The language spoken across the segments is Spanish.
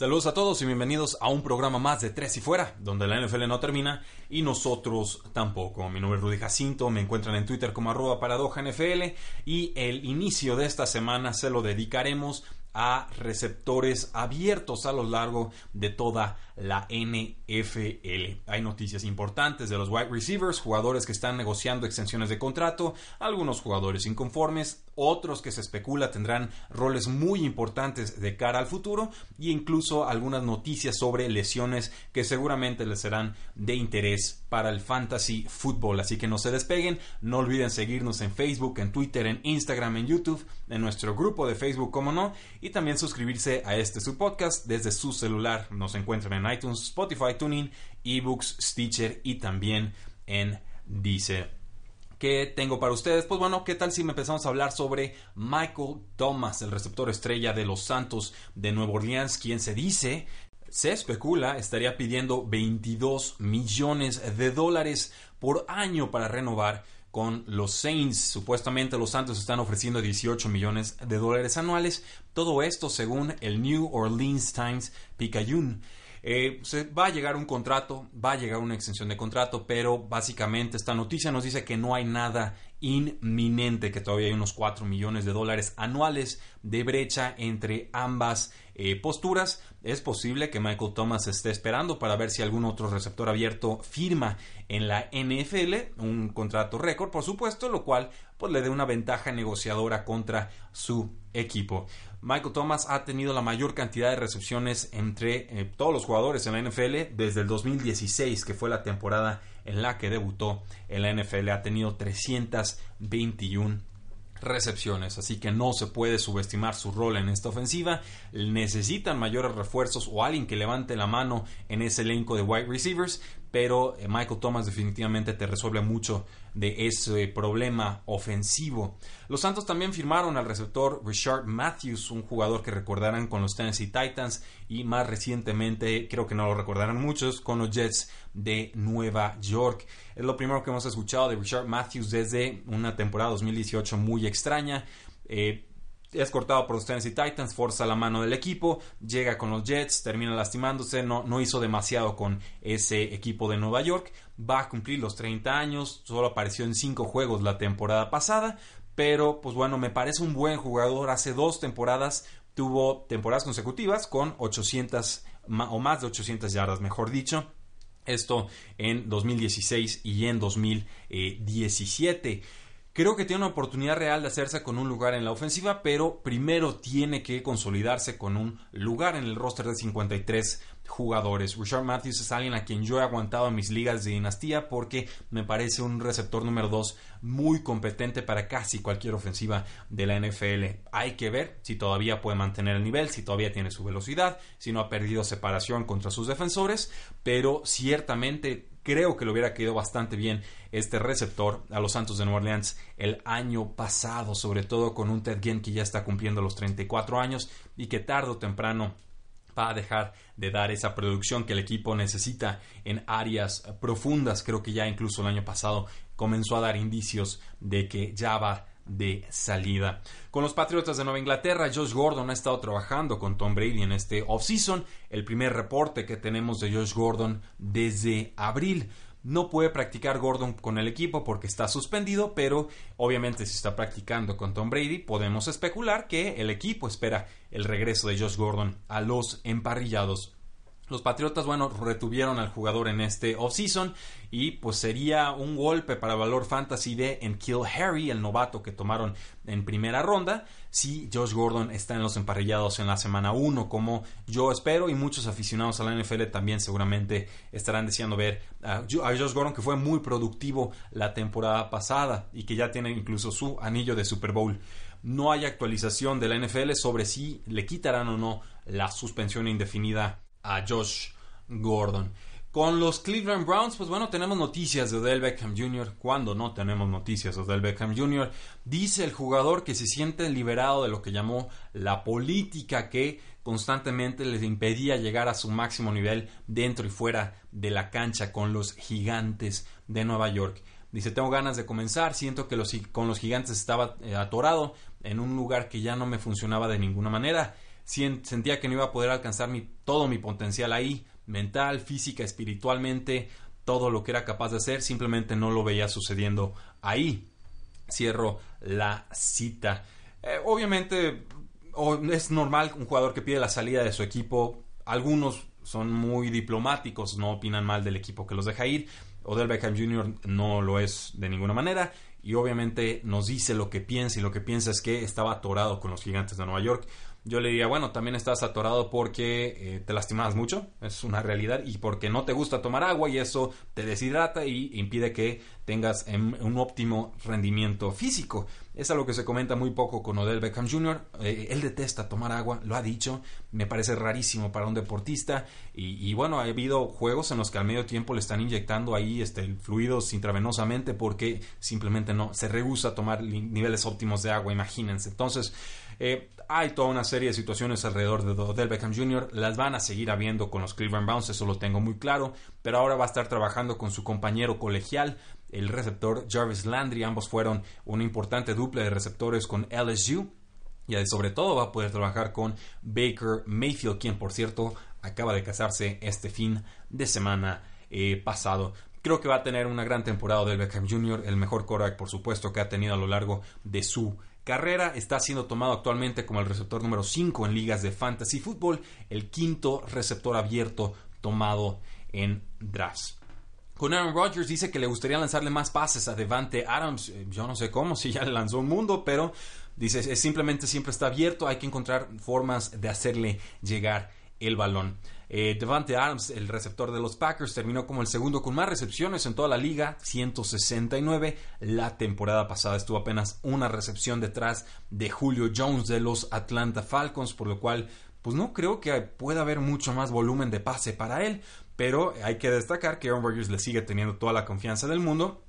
Saludos a todos y bienvenidos a un programa más de Tres y Fuera, donde la NFL no termina y nosotros tampoco. Mi nombre es Rudy Jacinto, me encuentran en Twitter como arroba paradoja NFL y el inicio de esta semana se lo dedicaremos a receptores abiertos a lo largo de toda la NFL. Hay noticias importantes de los wide receivers, jugadores que están negociando extensiones de contrato, algunos jugadores inconformes, otros que se especula tendrán roles muy importantes de cara al futuro e incluso algunas noticias sobre lesiones que seguramente les serán de interés para el fantasy fútbol. Así que no se despeguen, no olviden seguirnos en Facebook, en Twitter, en Instagram, en YouTube, en nuestro grupo de Facebook, como no, y también suscribirse a este su podcast desde su celular. Nos encuentran en iTunes, Spotify, Tuning, eBooks, Stitcher y también en Deezer. ¿Qué tengo para ustedes? Pues bueno, ¿qué tal si me empezamos a hablar sobre Michael Thomas, el receptor estrella de los Santos de Nueva Orleans, quien se dice, se especula, estaría pidiendo 22 millones de dólares por año para renovar con los Saints. Supuestamente los Santos están ofreciendo 18 millones de dólares anuales. Todo esto según el New Orleans Times Picayune. Eh, se va a llegar un contrato, va a llegar una extensión de contrato, pero básicamente esta noticia nos dice que no hay nada inminente, que todavía hay unos 4 millones de dólares anuales de brecha entre ambas eh, posturas. Es posible que Michael Thomas esté esperando para ver si algún otro receptor abierto firma en la NFL, un contrato récord, por supuesto, lo cual pues, le dé una ventaja negociadora contra su equipo. Michael Thomas ha tenido la mayor cantidad de recepciones entre eh, todos los jugadores en la NFL desde el 2016, que fue la temporada en la que debutó en la NFL. Ha tenido 321 recepciones, así que no se puede subestimar su rol en esta ofensiva. Necesitan mayores refuerzos o alguien que levante la mano en ese elenco de wide receivers, pero eh, Michael Thomas definitivamente te resuelve mucho de ese problema ofensivo. Los Santos también firmaron al receptor Richard Matthews, un jugador que recordarán con los Tennessee Titans y más recientemente, creo que no lo recordarán muchos, con los Jets de Nueva York. Es lo primero que hemos escuchado de Richard Matthews desde una temporada 2018 muy extraña. Eh, es cortado por los Tennessee Titans, forza la mano del equipo, llega con los Jets, termina lastimándose, no, no hizo demasiado con ese equipo de Nueva York, va a cumplir los 30 años, solo apareció en 5 juegos la temporada pasada, pero pues bueno, me parece un buen jugador, hace dos temporadas tuvo temporadas consecutivas con 800 o más de 800 yardas, mejor dicho. Esto en 2016 y en 2017. Creo que tiene una oportunidad real de hacerse con un lugar en la ofensiva, pero primero tiene que consolidarse con un lugar en el roster de 53 jugadores. Richard Matthews es alguien a quien yo he aguantado en mis ligas de dinastía porque me parece un receptor número 2 muy competente para casi cualquier ofensiva de la NFL. Hay que ver si todavía puede mantener el nivel, si todavía tiene su velocidad, si no ha perdido separación contra sus defensores, pero ciertamente creo que le hubiera quedado bastante bien este receptor a los Santos de Nueva Orleans el año pasado, sobre todo con un Ted Ginn que ya está cumpliendo los 34 años y que tarde o temprano va a dejar de dar esa producción que el equipo necesita en áreas profundas. Creo que ya incluso el año pasado comenzó a dar indicios de que ya va de salida. Con los Patriotas de Nueva Inglaterra, Josh Gordon ha estado trabajando con Tom Brady en este offseason. El primer reporte que tenemos de Josh Gordon desde abril. No puede practicar Gordon con el equipo porque está suspendido, pero obviamente si está practicando con Tom Brady, podemos especular que el equipo espera el regreso de Josh Gordon a los emparrillados. Los Patriotas, bueno, retuvieron al jugador en este offseason y pues sería un golpe para valor fantasy de en Kill Harry, el novato que tomaron en primera ronda, si Josh Gordon está en los emparrillados en la semana 1, como yo espero y muchos aficionados a la NFL también seguramente estarán deseando ver a Josh Gordon que fue muy productivo la temporada pasada y que ya tiene incluso su anillo de Super Bowl. No hay actualización de la NFL sobre si le quitarán o no la suspensión indefinida a Josh Gordon. Con los Cleveland Browns, pues bueno, tenemos noticias de Odell Beckham Jr. Cuando no tenemos noticias de Odell Beckham Jr., dice el jugador que se siente liberado de lo que llamó la política que constantemente les impedía llegar a su máximo nivel dentro y fuera de la cancha con los gigantes de Nueva York. Dice, tengo ganas de comenzar, siento que los, con los gigantes estaba eh, atorado en un lugar que ya no me funcionaba de ninguna manera sentía que no iba a poder alcanzar todo mi potencial ahí, mental, física, espiritualmente, todo lo que era capaz de hacer, simplemente no lo veía sucediendo ahí. Cierro la cita. Eh, obviamente es normal un jugador que pide la salida de su equipo. Algunos son muy diplomáticos, no opinan mal del equipo que los deja ir. Odell Beckham Jr. no lo es de ninguna manera y obviamente nos dice lo que piensa y lo que piensa es que estaba atorado con los gigantes de Nueva York yo le diría, bueno, también estás atorado porque eh, te lastimabas mucho, es una realidad, y porque no te gusta tomar agua y eso te deshidrata y impide que tengas un óptimo rendimiento físico. Es algo que se comenta muy poco con Odell Beckham Jr. Eh, él detesta tomar agua, lo ha dicho, me parece rarísimo para un deportista. Y, bueno, ha habido juegos en los que al medio tiempo le están inyectando ahí este, fluidos intravenosamente porque simplemente no se rehúsa a tomar niveles óptimos de agua, imagínense. Entonces, eh, hay toda una serie de situaciones alrededor de Odell Beckham Jr. Las van a seguir habiendo con los Cleveland Browns, eso lo tengo muy claro. Pero ahora va a estar trabajando con su compañero colegial, el receptor Jarvis Landry. Ambos fueron una importante dupla de receptores con LSU. Y sobre todo va a poder trabajar con Baker Mayfield, quien por cierto acaba de casarse este fin de semana eh, pasado. Creo que va a tener una gran temporada del Beckham Jr., el mejor quarterback por supuesto que ha tenido a lo largo de su carrera. Está siendo tomado actualmente como el receptor número 5 en ligas de fantasy fútbol, el quinto receptor abierto tomado en drafts. Con Aaron Rodgers dice que le gustaría lanzarle más pases a Devante Adams. Eh, yo no sé cómo, si ya le lanzó un mundo, pero dice, es simplemente siempre está abierto, hay que encontrar formas de hacerle llegar el balón. Eh, Devante Adams, el receptor de los Packers, terminó como el segundo con más recepciones en toda la liga, 169. La temporada pasada estuvo apenas una recepción detrás de Julio Jones de los Atlanta Falcons, por lo cual pues no creo que pueda haber mucho más volumen de pase para él. Pero hay que destacar que Aaron Rodgers le sigue teniendo toda la confianza del mundo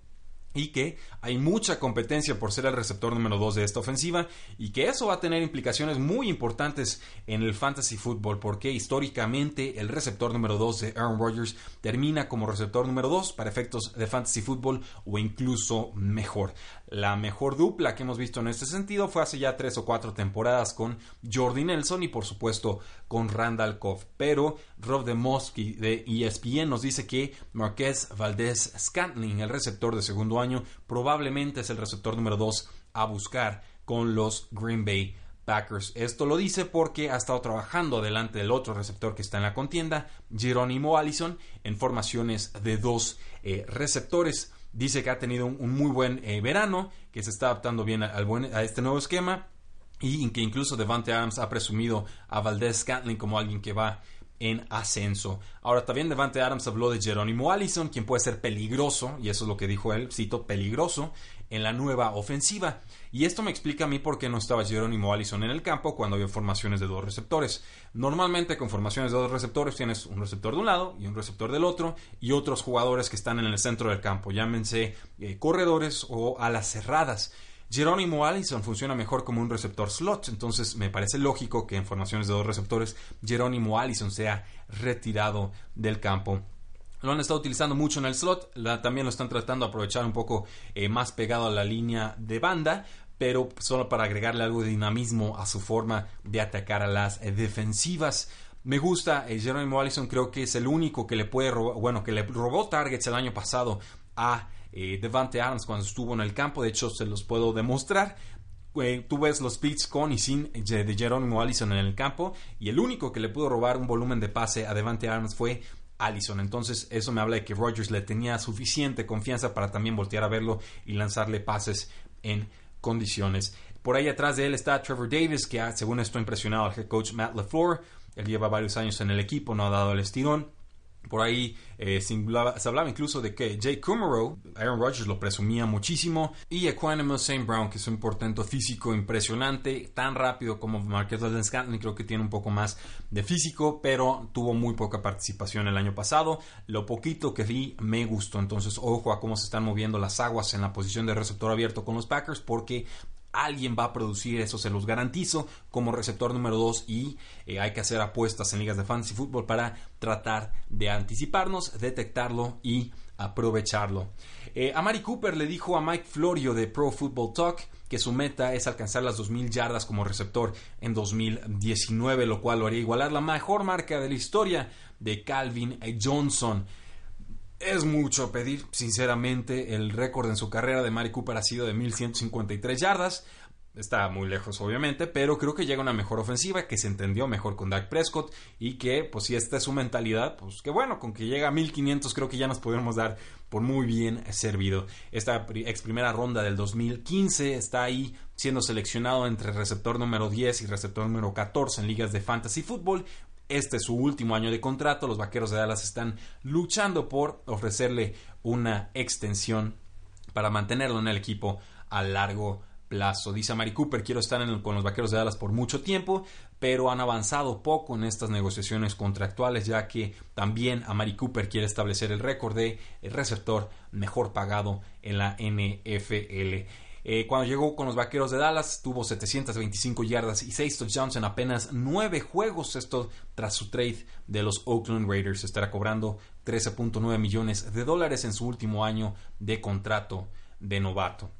y que hay mucha competencia por ser el receptor número 2 de esta ofensiva y que eso va a tener implicaciones muy importantes en el fantasy football porque históricamente el receptor número 2 de Aaron Rodgers termina como receptor número 2 para efectos de fantasy football o incluso mejor. La mejor dupla que hemos visto en este sentido fue hace ya tres o cuatro temporadas con Jordi Nelson y por supuesto con Randall Koff. Pero Rob de Mosky de ESPN nos dice que Marquez Valdez Scantling, el receptor de segundo año, probablemente es el receptor número 2 a buscar con los Green Bay Packers. Esto lo dice porque ha estado trabajando delante del otro receptor que está en la contienda, Jerónimo Allison, en formaciones de dos eh, receptores. Dice que ha tenido un, muy buen eh, verano, que se está adaptando bien al a este nuevo esquema y que incluso Devante Adams ha presumido a Valdez Scantling como alguien que va en ascenso. Ahora también Devante Adams habló de Jerónimo Allison, quien puede ser peligroso, y eso es lo que dijo él, cito, peligroso en la nueva ofensiva. Y esto me explica a mí por qué no estaba Jerónimo Allison en el campo cuando había formaciones de dos receptores. Normalmente con formaciones de dos receptores tienes un receptor de un lado y un receptor del otro y otros jugadores que están en el centro del campo, llámense eh, corredores o alas cerradas. Jerónimo Allison funciona mejor como un receptor slot, entonces me parece lógico que en formaciones de dos receptores Jerónimo Allison sea retirado del campo lo han estado utilizando mucho en el slot, también lo están tratando de aprovechar un poco eh, más pegado a la línea de banda, pero solo para agregarle algo de dinamismo a su forma de atacar a las eh, defensivas. Me gusta, eh, Jerónimo Allison creo que es el único que le puede robar, bueno, que le robó targets el año pasado a eh, Devante Adams cuando estuvo en el campo, de hecho se los puedo demostrar. eh, tú ves los beats con y sin de Jerónimo Allison en el campo y el único que le pudo robar un volumen de pase a Devante Adams fue Allison. Entonces eso me habla de que Rodgers le tenía suficiente confianza para también voltear a verlo y lanzarle pases en condiciones. Por ahí atrás de él está Trevor Davis, que según esto ha impresionado al head coach Matt LaFleur. Él lleva varios años en el equipo, no ha dado el estirón. Por ahí eh, se, hablaba, incluso de que Jay Kummerow, Aaron Rodgers lo presumía muchísimo, y Equanimous St. Brown, que es un portento físico impresionante, tan rápido como Marquez Valdez-Scantling, creo que tiene un poco más de físico, pero tuvo muy poca participación el año pasado. Lo poquito que vi me gustó, entonces ojo a cómo se están moviendo las aguas en la posición de receptor abierto con los Packers, porque alguien va a producir, eso se los garantizo, como receptor número 2 y eh, hay que hacer apuestas en ligas de fantasy fútbol para tratar de anticiparnos, detectarlo y aprovecharlo. Eh, a Mari Cooper le dijo a Mike Florio de Pro Football Talk que su meta es alcanzar las 2.000 yardas como receptor en 2019, lo cual lo haría igualar la mejor marca de la historia de Calvin Johnson. Es mucho pedir, sinceramente, el récord en su carrera de Mari Cooper ha sido de 1153 yardas. Está muy lejos, obviamente, pero creo que llega una mejor ofensiva, que se entendió mejor con Dak Prescott y que, pues si esta es su mentalidad, pues que bueno, con que llega a 1500 creo que ya nos podemos dar por muy bien servido. Esta ex primera ronda del 2015 está ahí siendo seleccionado entre receptor número 10 y receptor número 14 en ligas de fantasy fútbol este es su último año de contrato. Los Vaqueros de Dallas están luchando por ofrecerle una extensión para mantenerlo en el equipo a largo plazo. Dice Mari Cooper, quiero estar con los Vaqueros de Dallas por mucho tiempo, pero han avanzado poco en estas negociaciones contractuales, ya que también a Mari Cooper quiere establecer el récord de receptor mejor pagado en la NFL. Eh, cuando llegó con los Vaqueros de Dallas, tuvo 725 yardas y 6 touchdowns en apenas 9 juegos. Esto tras su trade de los Oakland Raiders. Estará cobrando 13.9 millones de dólares en su último año de contrato de novato.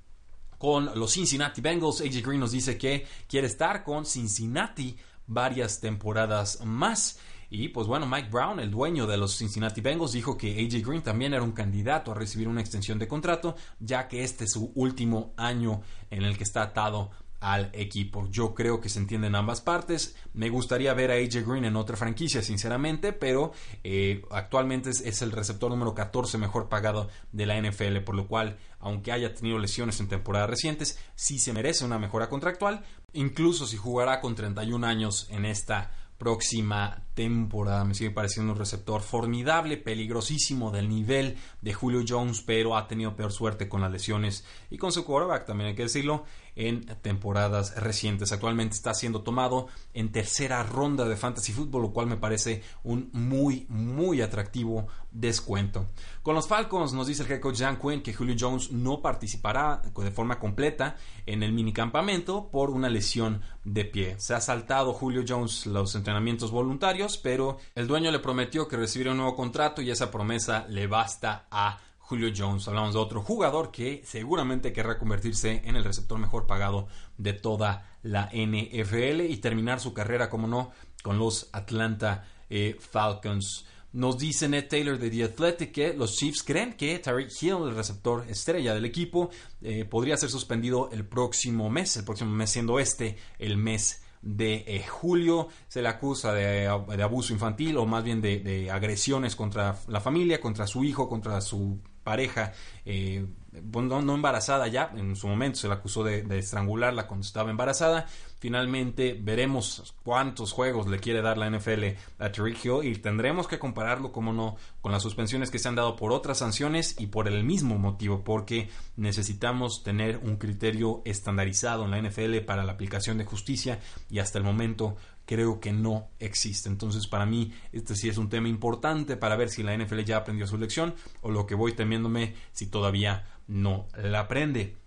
Con los Cincinnati Bengals, AJ Green nos dice que quiere estar con Cincinnati varias temporadas más. Y pues bueno, Mike Brown, el dueño de los Cincinnati Bengals, dijo que AJ Green también era un candidato a recibir una extensión de contrato, ya que este es su último año en el que está atado al equipo. Yo creo que se entienden ambas partes. Me gustaría ver a AJ Green en otra franquicia, sinceramente, pero eh, actualmente es, el receptor número 14 mejor pagado de la NFL, por lo cual, aunque haya tenido lesiones en temporadas recientes, sí se merece una mejora contractual, incluso si jugará con 31 años en esta próxima temporada. Me sigue pareciendo un receptor formidable, peligrosísimo del nivel de Julio Jones, pero ha tenido peor suerte con las lesiones y con su quarterback, también hay que decirlo en temporadas recientes. Actualmente está siendo tomado en tercera ronda de Fantasy Football, lo cual me parece un muy, muy atractivo descuento. Con los Falcons nos dice el head coach Jan Quinn que Julio Jones no participará de forma completa en el minicampamento por una lesión de pie. Se ha saltado Julio Jones los entrenamientos voluntarios, pero el dueño le prometió que recibiría un nuevo contrato y esa promesa le basta a Julio Jones. Hablamos de otro jugador que seguramente querrá convertirse en el receptor mejor pagado de toda la NFL y terminar su carrera, como no, con los Atlanta eh, Falcons. Nos dice Ned Taylor de The Athletic que los Chiefs creen que Tariq Hill, el receptor estrella del equipo, eh, podría ser suspendido el próximo mes, el próximo mes siendo este el mes de eh, julio. Se le acusa de, abuso infantil o más bien de, de, agresiones contra la familia, contra su hijo, contra su pareja, eh, no, embarazada ya, en su momento se la acusó de, estrangularla cuando estaba embarazada. Finalmente veremos cuántos juegos le quiere dar la NFL a Tariq Hill y tendremos que compararlo, como no, con las suspensiones que se han dado por otras sanciones y por el mismo motivo, porque necesitamos tener un criterio estandarizado en la NFL para la aplicación de justicia y hasta el momento creo que no existe. Entonces, para mí, este sí es un tema importante para ver si la NFL ya aprendió su lección o lo que voy temiéndome si todavía no la aprende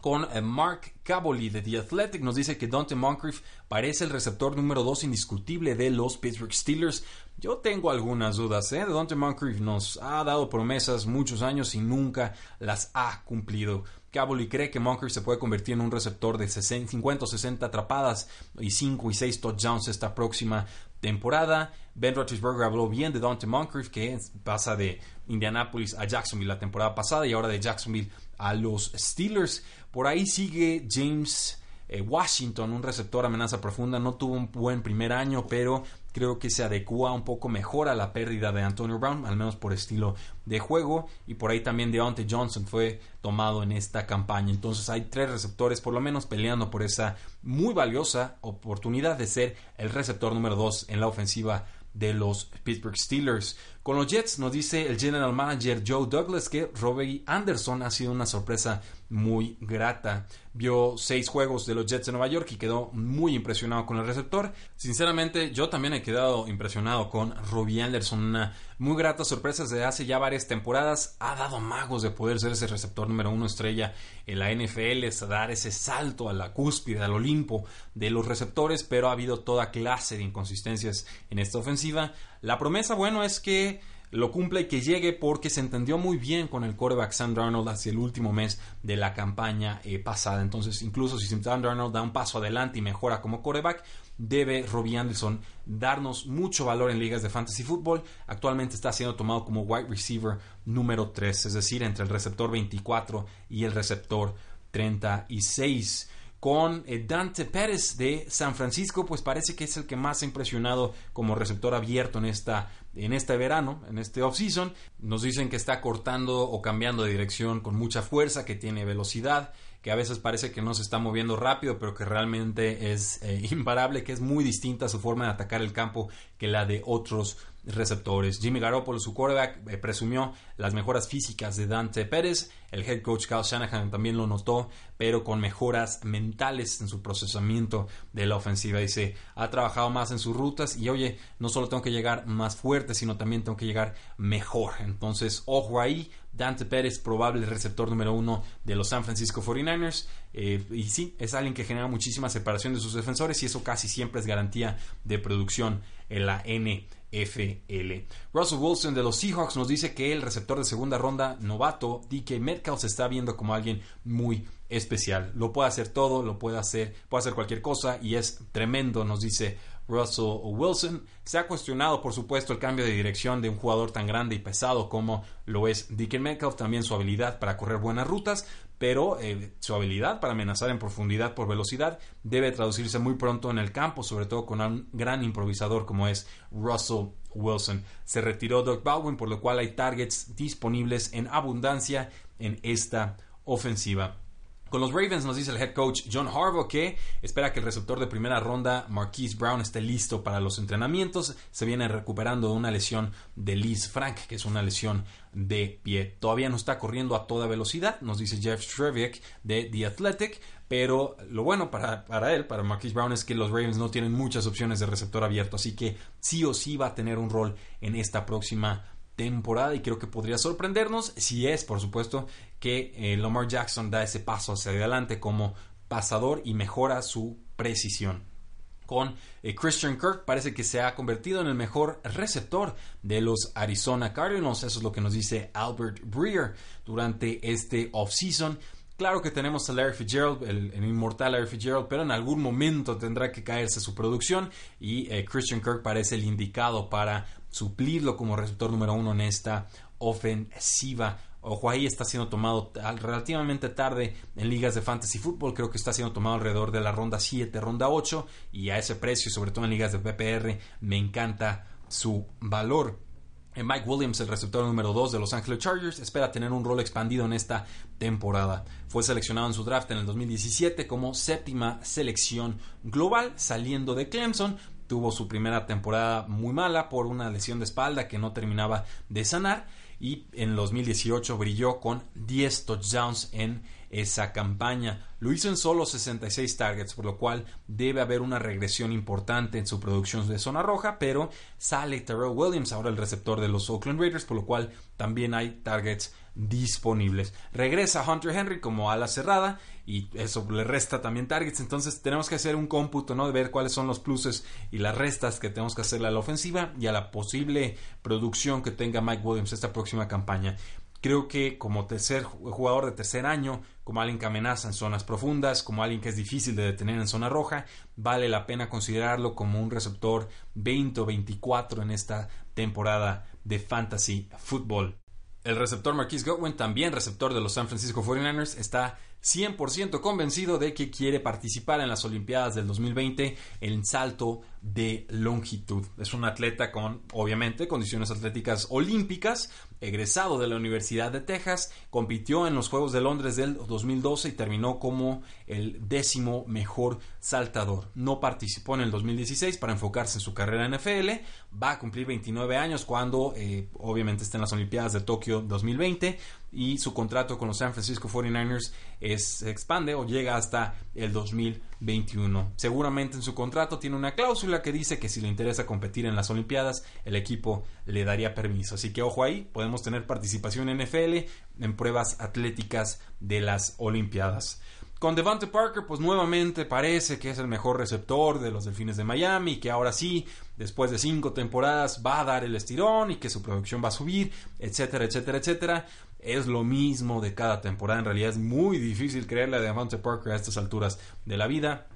con eh, Mark Caboli de The Athletic. Nos dice que Dante Moncrief parece el receptor número 2 indiscutible de los Pittsburgh Steelers. Yo tengo algunas dudas. ¿eh? Dante Moncrief nos ha dado promesas muchos años y nunca las ha cumplido. Caboli cree que Moncrief se puede convertir en un receptor de 50 o 60 atrapadas y 5 y 6 touchdowns esta próxima temporada. Ben Roethlisberger habló bien de Dante Moncrief que pasa de Indianapolis a Jacksonville la temporada pasada y ahora de Jacksonville a los Steelers. Por ahí sigue James Eh, Washington, un receptor amenaza profunda, no tuvo un buen primer año, pero creo que se adecua un poco mejor a la pérdida de Antonio Brown, al menos por estilo de juego. Y por ahí también Deontay Johnson fue tomado en esta campaña. Entonces hay tres receptores por lo menos peleando por esa muy valiosa oportunidad de ser el receptor número dos en la ofensiva de los Pittsburgh Steelers. Con los Jets nos dice el general manager Joe Douglas que Robbie Anderson ha sido una sorpresa muy grata. Vio seis juegos de los Jets de Nueva York y quedó muy impresionado con el receptor. Sinceramente, yo también he quedado impresionado con Robbie Anderson. Una muy grata sorpresa desde hace ya varias temporadas. Ha dado magos de poder ser ese receptor número uno estrella en la NFL, es dar ese salto a la cúspide, al Olimpo de los receptores, pero ha habido toda clase de inconsistencias en esta ofensiva. La promesa, bueno, es que lo cumple y que llegue porque se entendió muy bien con el quarterback Sam Darnold hacia el último mes de la campaña eh, pasada. Entonces, incluso si Sam Darnold da un paso adelante y mejora como quarterback, debe Robbie Anderson darnos mucho valor en ligas de fantasy football. Actualmente está siendo tomado como wide receiver número 3, es decir, entre el receptor 24 y el receptor 36 con eh, Dante Pérez de San Francisco, pues parece que es el que más ha impresionado como receptor abierto en esta en este verano, en este off-season. Nos dicen que está cortando o cambiando de dirección con mucha fuerza, que tiene velocidad, que a veces parece que no se está moviendo rápido, pero que realmente es eh, imparable, que es muy distinta su forma de atacar el campo que la de otros receptores. Jimmy Garoppolo, su quarterback, eh, presumió las mejoras físicas de Dante Pérez. El head coach Kyle Shanahan también lo notó, pero con mejoras mentales en su procesamiento de la ofensiva. Dice, ha trabajado más en sus rutas y oye, no solo tengo que llegar más fuerte, sino también tengo que llegar mejor. Entonces, ojo ahí, Dante Pérez, probable receptor número uno de los San Francisco 49ers. Eh, y sí, es alguien que genera muchísima separación de sus defensores y eso casi siempre es garantía de producción en la NFL. Russell Wilson de los Seahawks nos dice que el receptor de segunda ronda novato, DK Metcalf, se está viendo como alguien muy especial. Lo puede hacer todo, lo puede hacer, puede hacer cualquier cosa y es tremendo, nos dice Russell Wilson. Se ha cuestionado, por supuesto, el cambio de dirección de un jugador tan grande y pesado como lo es DK Metcalf, también su habilidad para correr buenas rutas, pero eh, su habilidad para amenazar en profundidad por velocidad debe traducirse muy pronto en el campo, sobre todo con un gran improvisador como es Russell Wilson. Se retiró Doug Baldwin, por lo cual hay targets disponibles en abundancia en esta ofensiva. Con los Ravens nos dice el head coach John Harbaugh que espera que el receptor de primera ronda Marquise Brown esté listo para los entrenamientos. Se viene recuperando de una lesión de Liz Frank, que es una lesión de pie. Todavía no está corriendo a toda velocidad, nos dice Jeff Streviek de The Athletic, pero lo bueno para, para él, para Marquise Brown, es que los Ravens no tienen muchas opciones de receptor abierto, así que sí o sí va a tener un rol en esta próxima temporada y creo que podría sorprendernos si es, por supuesto, que eh, Lamar Jackson da ese paso hacia adelante como pasador y mejora su precisión. Con eh, Christian Kirk parece que se ha convertido en el mejor receptor de los Arizona Cardinals. Eso es lo que nos dice Albert Breer durante este offseason. Claro que tenemos a Larry Fitzgerald, el, inmortal Larry Fitzgerald, pero en algún momento tendrá que caerse su producción y eh, Christian Kirk parece el indicado para suplirlo como receptor número uno en esta ofensiva. Ojo ahí está siendo tomado relativamente tarde en ligas de fantasy fútbol, creo que está siendo tomado alrededor de la ronda 7, ronda 8 y a ese precio, sobre todo en ligas de PPR, me encanta su valor. Eh, Mike Williams, el receptor número 2 de Los Angeles Chargers, espera tener un rol expandido en esta temporada. Fue seleccionado en su draft en el 2017 como séptima selección global, saliendo de Clemson, tuvo su primera temporada muy mala por una lesión de espalda que no terminaba de sanar y en 2018 brilló con 10 touchdowns en esa campaña. Lo hizo en solo 66 targets, por lo cual debe haber una regresión importante en su producción de zona roja, pero sale Terrell Williams, ahora el receptor de los Oakland Raiders, por lo cual también hay targets disponibles. Regresa Hunter Henry como ala cerrada y eso le resta también targets. Entonces tenemos que hacer un cómputo, ¿no? De ver cuáles son los pluses y las restas que tenemos que hacerle a la ofensiva y a la posible producción que tenga Mike Williams esta próxima campaña. Creo que como tercer jugador de tercer año, como alguien que amenaza en zonas profundas, como alguien que es difícil de detener en zona roja, vale la pena considerarlo como un receptor 20 o 24 en esta temporada de fantasy football. El receptor Marquis Godwin, también receptor de los San Francisco 49ers, está 100% convencido de que quiere participar en las Olimpiadas del 2020 en salto de longitud. Es un atleta con, obviamente, condiciones atléticas olímpicas, egresado de la Universidad de Texas, compitió en los Juegos de Londres del 2012 y terminó como el décimo mejor saltador. No participó en el 2016 para enfocarse en su carrera en NFL, va a cumplir 29 años cuando, eh, obviamente, esté en las Olimpiadas de Tokio 2020 y su contrato con los San Francisco 49ers es, se expande o llega hasta el 2021. Seguramente en su contrato tiene una cláusula que dice que si le interesa competir en las Olimpiadas, el equipo le daría permiso. Así que ojo ahí, podemos tener participación en NFL en pruebas atléticas de las Olimpiadas. Con Devante Parker, pues nuevamente parece que es el mejor receptor de los Delfines de Miami, que ahora sí, después de cinco temporadas, va a dar el estirón y que su producción va a subir, etcétera, etcétera, etcétera. Es lo mismo de cada temporada. En realidad es muy difícil creerle a Devante Parker a estas alturas de la vida.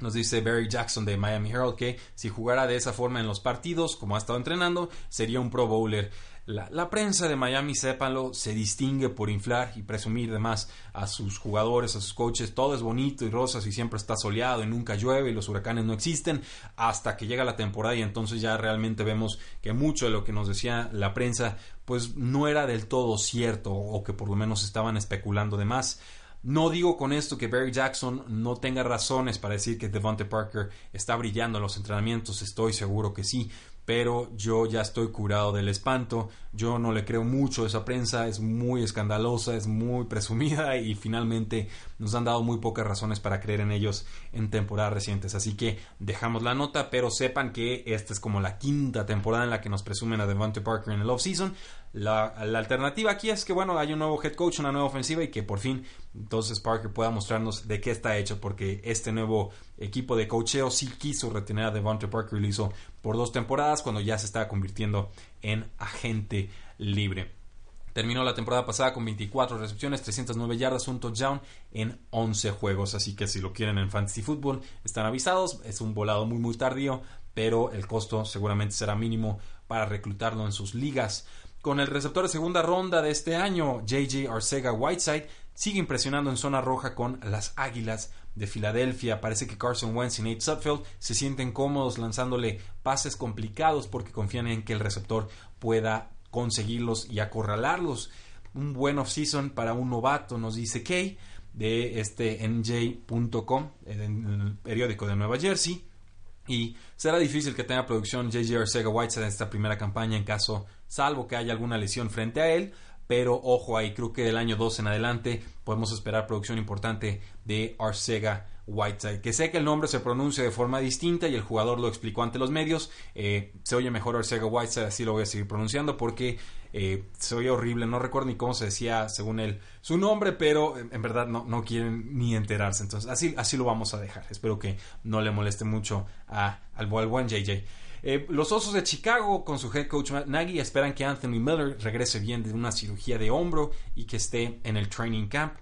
Nos dice Barry Jackson de Miami Herald que si jugara de esa forma en los partidos, como ha estado entrenando, sería un Pro Bowler. La, prensa de Miami, sépanlo, se distingue por inflar y presumir de más a sus jugadores, a sus coaches. Todo es bonito y rosas y siempre está soleado y nunca llueve y los huracanes no existen hasta que llega la temporada y entonces ya realmente vemos que mucho de lo que nos decía la prensa pues no era del todo cierto o que por lo menos estaban especulando de más. No digo con esto que Barry Jackson no tenga razones para decir que Devonte Parker está brillando en los entrenamientos, estoy seguro que sí, pero yo ya estoy curado del espanto, yo no le creo mucho a esa prensa, es muy escandalosa, es muy presumida y finalmente nos han dado muy pocas razones para creer en ellos en temporadas recientes, así que dejamos la nota, pero sepan que esta es como la quinta temporada en la que nos presumen a Devonte Parker en el offseason, la, la alternativa aquí es que bueno, hay un nuevo head coach, una nueva ofensiva y que por fin entonces Parker pueda mostrarnos de qué está hecho, porque este nuevo equipo de coacheo sí quiso retener a Devonte Parker y lo hizo por dos temporadas cuando ya se estaba convirtiendo en agente libre. Terminó la temporada pasada con 24 recepciones, 309 yardas, un touchdown en 11 juegos. Así que si lo quieren en Fantasy Football, están avisados. Es un volado muy, muy tardío, pero el costo seguramente será mínimo para reclutarlo en sus ligas. Con el receptor de segunda ronda de este año, JJ Arcega Whiteside, sigue impresionando en zona roja con las Águilas de Filadelfia. Parece que Carson Wentz y Nate Sudfeld se sienten cómodos lanzándole pases complicados porque confían en que el receptor pueda conseguirlos y acorralarlos. Un buen off-season para un novato, nos dice Kay, de este NJ.com, el periódico de Nueva Jersey. Y será difícil que tenga producción JJ Arcega Whiteside en esta primera campaña en caso, salvo que haya alguna lesión frente a él pero ojo ahí, creo que del año 2 en adelante podemos esperar producción importante de Arcega Whiteside. Que sé que el nombre se pronuncia de forma distinta y el jugador lo explicó ante los medios. Eh, se oye mejor Arcega Whiteside, así lo voy a seguir pronunciando porque eh, se oye horrible. No recuerdo ni cómo se decía según él su nombre, pero en verdad no, no quieren ni enterarse. Entonces así, así lo vamos a dejar. Espero que no le moleste mucho a, al, al buen JJ. Eh, los Osos de Chicago, con su head coach Matt Nagy, esperan que Anthony Miller regrese bien de una cirugía de hombro y que esté en el training camp.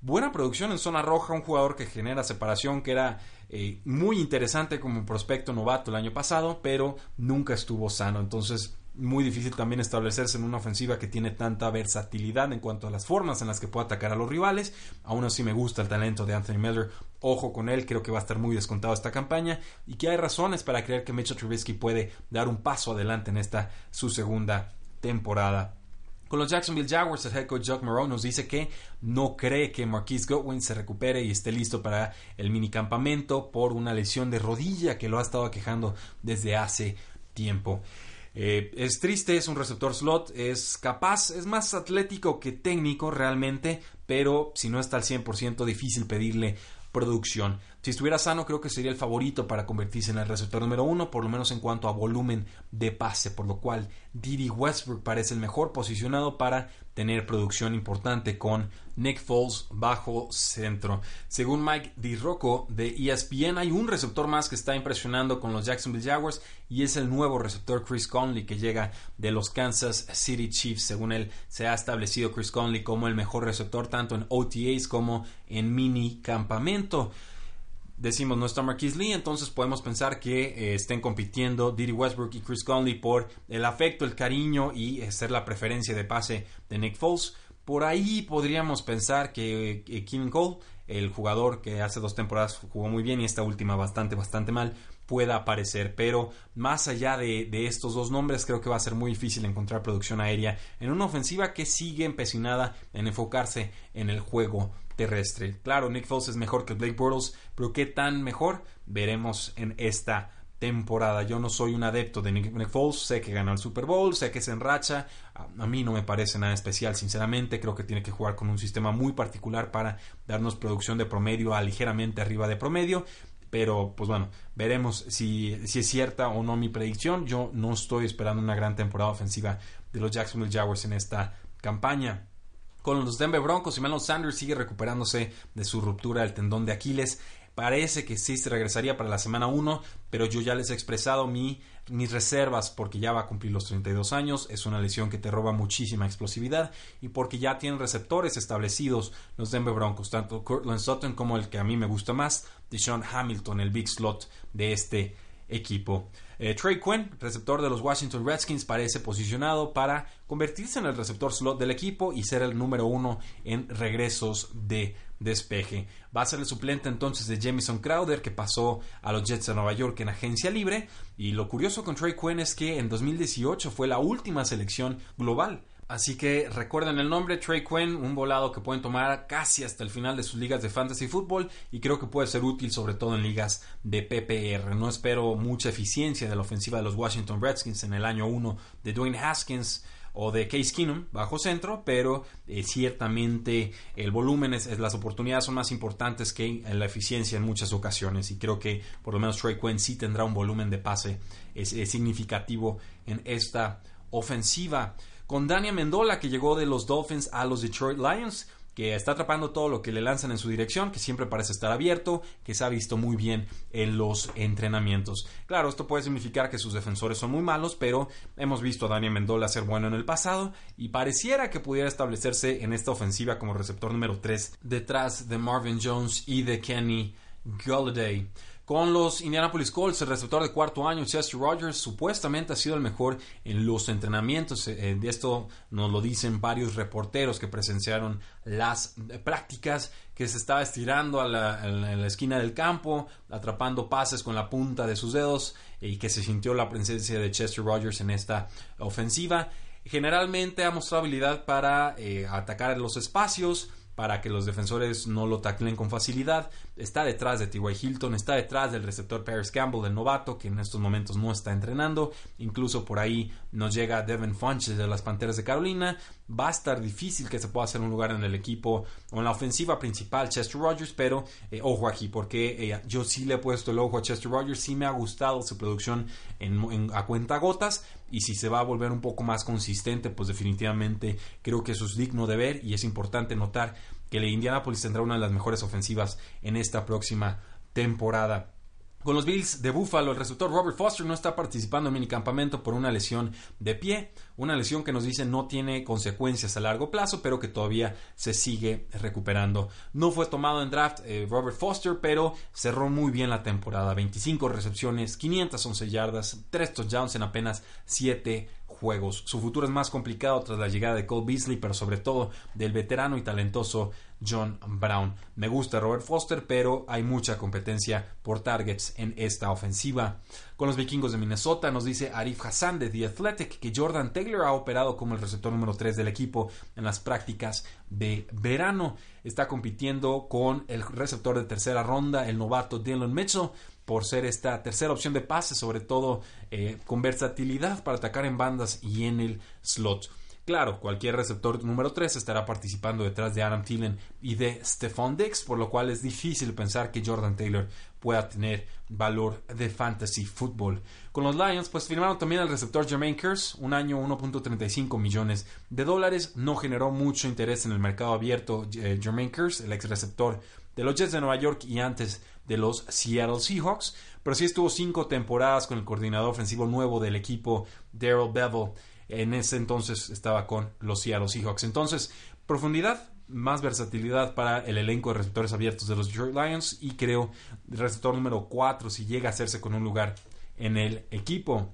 Buena producción en zona roja, un jugador que genera separación, que era eh, muy interesante como prospecto novato el año pasado, pero nunca estuvo sano. Entonces, muy difícil también establecerse en una ofensiva que tiene tanta versatilidad en cuanto a las formas en las que puede atacar a los rivales. Aún así me gusta el talento de Anthony Miller. Ojo con él, creo que va a estar muy descontado esta campaña y que hay razones para creer que Mitchell Trubisky puede dar un paso adelante en esta su segunda temporada. Con los Jacksonville Jaguars, el head coach Chuck Moreau nos dice que no cree que Marquise Godwin se recupere y esté listo para el minicampamento por una lesión de rodilla que lo ha estado aquejando desde hace tiempo. Eh, es triste, es un receptor slot, es capaz, es más atlético que técnico realmente, pero si no está al 100% difícil pedirle producción. Si estuviera sano, creo que sería el favorito para convertirse en el receptor número uno, por lo menos en cuanto a volumen de pase, por lo cual Didi Westbrook parece el mejor posicionado para tener producción importante con Nick Foles bajo centro. Según Mike DiRocco de ESPN, hay un receptor más que está impresionando con los Jacksonville Jaguars y es el nuevo receptor Chris Conley que llega de los Kansas City Chiefs. Según él, se ha establecido Chris Conley como el mejor receptor tanto en OTAs como en mini campamento decimos no está Marquis Lee, entonces podemos pensar que eh, estén compitiendo Diddy Westbrook y Chris Conley por el afecto, el cariño y eh, ser la preferencia de pase de Nick Foles. Por ahí podríamos pensar que, que Cole, el jugador que hace dos temporadas jugó muy bien y esta última bastante, bastante mal, pueda aparecer. Pero más allá de, de, estos dos nombres, creo que va a ser muy difícil encontrar producción aérea en una ofensiva que sigue empecinada en enfocarse en el juego terrestre. Claro, Nick Foles es mejor que Blake Bortles, pero ¿qué tan mejor? Veremos en esta temporada. Yo no soy un adepto de Nick Foles, sé que ganó el Super Bowl, sé que se enracha, a mí no me parece nada especial, sinceramente, creo que tiene que jugar con un sistema muy particular para darnos producción de promedio a ligeramente arriba de promedio, pero pues bueno, veremos si, si es cierta o no mi predicción. Yo no estoy esperando una gran temporada ofensiva de los Jacksonville Jaguars en esta campaña. Con los Denver Broncos, y Sanders sigue recuperándose de su ruptura del tendón de Aquiles. Parece que sí se regresaría para la semana 1, pero yo ya les he expresado mi, mis reservas porque ya va a cumplir los 32 años, es una lesión que te roba muchísima explosividad y porque ya tienen receptores establecidos los Denver Broncos, tanto Cortland Sutton como el que a mí me gusta más, Deshaun Hamilton, el big slot de este equipo. Eh, Trey Quinn, receptor de los Washington Redskins, parece posicionado para convertirse en el receptor slot del equipo y ser el número uno en regresos de despeje. Va a ser el suplente entonces de Jamison Crowder que pasó a los Jets de Nueva York en agencia libre y lo curioso con Trey Quinn es que en 2018 fue la última selección global Así que recuerden el nombre Trey Quinn, un volado que pueden tomar casi hasta el final de sus ligas de fantasy fútbol y creo que puede ser útil sobre todo en ligas de PPR. No espero mucha eficiencia de la ofensiva de los Washington Redskins en el año 1 de Dwayne Haskins o de Case Keenum bajo centro, pero eh, ciertamente el volumen es, las oportunidades son más importantes que la eficiencia en muchas ocasiones y creo que por lo menos Trey Quinn sí tendrá un volumen de pase es, significativo en esta ofensiva. Con Dania Mendola, que llegó de los Dolphins a los Detroit Lions, que está atrapando todo lo que le lanzan en su dirección, que siempre parece estar abierto, que se ha visto muy bien en los entrenamientos. Claro, esto puede significar que sus defensores son muy malos, pero hemos visto a Daniel Mendola ser bueno en el pasado y pareciera que pudiera establecerse en esta ofensiva como receptor número 3 detrás de Marvin Jones y de Kenny Galladay. Con los Indianapolis Colts, el receptor de cuarto año, Chester Rogers, supuestamente ha sido el mejor en los entrenamientos. Eh, de esto nos lo dicen varios reporteros que presenciaron las prácticas, que se estaba estirando a la, esquina del campo, atrapando pases con la punta de sus dedos y que se sintió la presencia de Chester Rogers en esta ofensiva. Generalmente ha mostrado habilidad para eh, atacar en los espacios, para que los defensores no lo taclen con facilidad. Está detrás de T.Y. Hilton, está detrás del receptor Paris Campbell, del novato, que en estos momentos no está entrenando. Incluso por ahí nos llega Devin Funches de las Panteras de Carolina. Va a estar difícil que se pueda hacer un lugar en el equipo o en la ofensiva principal Chester Rogers, pero eh, ojo aquí, porque eh, yo sí le he puesto el ojo a Chester Rogers, sí me ha gustado su producción a cuenta gotas y si se va a volver un poco más consistente, pues definitivamente creo que eso es digno de ver y es importante notar que la Indianapolis tendrá una de las mejores ofensivas en esta próxima temporada. Con los Bills de Buffalo, el receptor Robert Foster no está participando en minicampamento por una lesión de pie, una lesión que nos dice no tiene consecuencias a largo plazo, pero que todavía se sigue recuperando. No fue tomado en draft eh, Robert Foster, pero cerró muy bien la temporada. 25 recepciones, 511 yardas, 3 touchdowns en apenas 7 juegos. Su futuro es más complicado tras la llegada de Cole Beasley, pero sobre todo del veterano y talentoso John Brown. Me gusta Robert Foster, pero hay mucha competencia por targets en esta ofensiva. Con los vikingos de Minnesota nos dice Arif Hassan de The Athletic que Jordan Taylor ha operado como el receptor número 3 del equipo en las prácticas de verano. Está compitiendo con el receptor de tercera ronda, el novato Dylan Mitchell por ser esta tercera opción de pase, sobre todo eh, con versatilidad para atacar en bandas y en el slot. Claro, cualquier receptor número 3 estará participando detrás de Adam Thielen y de Stephon Dix, por lo cual es difícil pensar que Jordan Taylor pueda tener valor de fantasy football. Con los Lions, pues firmaron también al receptor Jermaine Kearse, un año 1.35 millones de dólares. No generó mucho interés en el mercado abierto eh, Jermaine Kearse, el ex receptor de los Jets de Nueva York y antes de los Seattle Seahawks, pero sí estuvo cinco temporadas con el coordinador ofensivo nuevo del equipo, Daryl Bevel. En ese entonces estaba con los Seattle Seahawks. Entonces, profundidad, más versatilidad para el elenco de receptores abiertos de los Detroit Lions y creo receptor número 4 si llega a hacerse con un lugar en el equipo.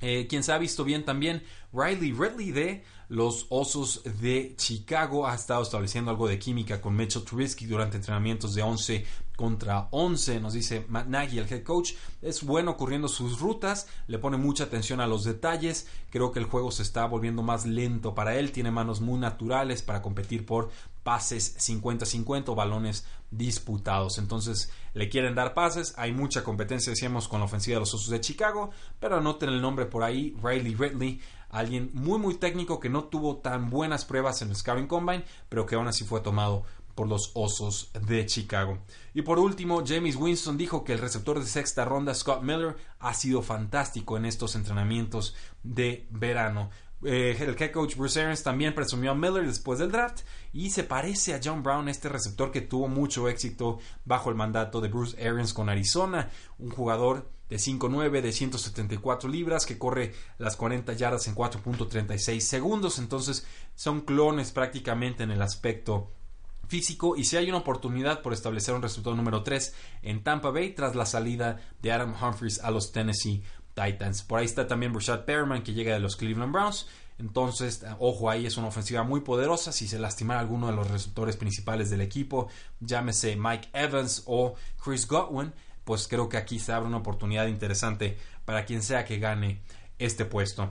Eh, quien se ha visto bien también, Riley Ridley de los Osos de Chicago ha estado estableciendo algo de química con Mitchell Trubisky durante entrenamientos de 11 contra 11, nos dice Matt Nagy, el head coach. Es bueno corriendo sus rutas, le pone mucha atención a los detalles. Creo que el juego se está volviendo más lento para él, tiene manos muy naturales para competir por pases 50-50 o balones disputados. Entonces le quieren dar pases. Hay mucha competencia, decíamos, con la ofensiva de los Osos de Chicago. Pero anoten el nombre por ahí, Riley Ridley. Alguien muy muy técnico que no tuvo tan buenas pruebas en el Scouting Combine, pero que aún así fue tomado por los Osos de Chicago. Y por último, James Winston dijo que el receptor de sexta ronda, Scott Miller, ha sido fantástico en estos entrenamientos de verano. Eh, el head coach Bruce Arians también presumió a Miller después del draft y se parece a John Brown, este receptor que tuvo mucho éxito bajo el mandato de Bruce Arians con Arizona, un jugador de 5'9 de 174 libras que corre las 40 yardas en 4.36 segundos, entonces son clones prácticamente en el aspecto físico y si hay una oportunidad por establecer un resultado número 3 en Tampa Bay tras la salida de Adam Humphries a los Tennessee Titans. Por ahí está también Brashad Perriman que llega de los Cleveland Browns. Entonces, ojo ahí, es una ofensiva muy poderosa. Si se lastimara alguno de los receptores principales del equipo, llámese Mike Evans o Chris Godwin, pues creo que aquí se abre una oportunidad interesante para quien sea que gane este puesto.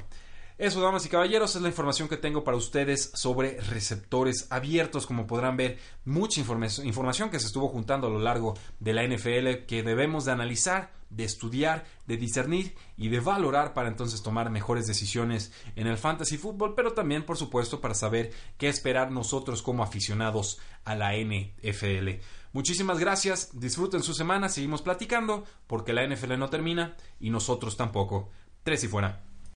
Eso, damas y caballeros, es la información que tengo para ustedes sobre receptores abiertos. Como podrán ver, mucha información que se estuvo juntando a lo largo de la NFL que debemos de analizar, de estudiar, de discernir y de valorar para entonces tomar mejores decisiones en el fantasy fútbol, pero también, por supuesto, para saber qué esperar nosotros como aficionados a la NFL. Muchísimas gracias, disfruten su semana, seguimos platicando porque la NFL no termina y nosotros tampoco. Tres y fuera.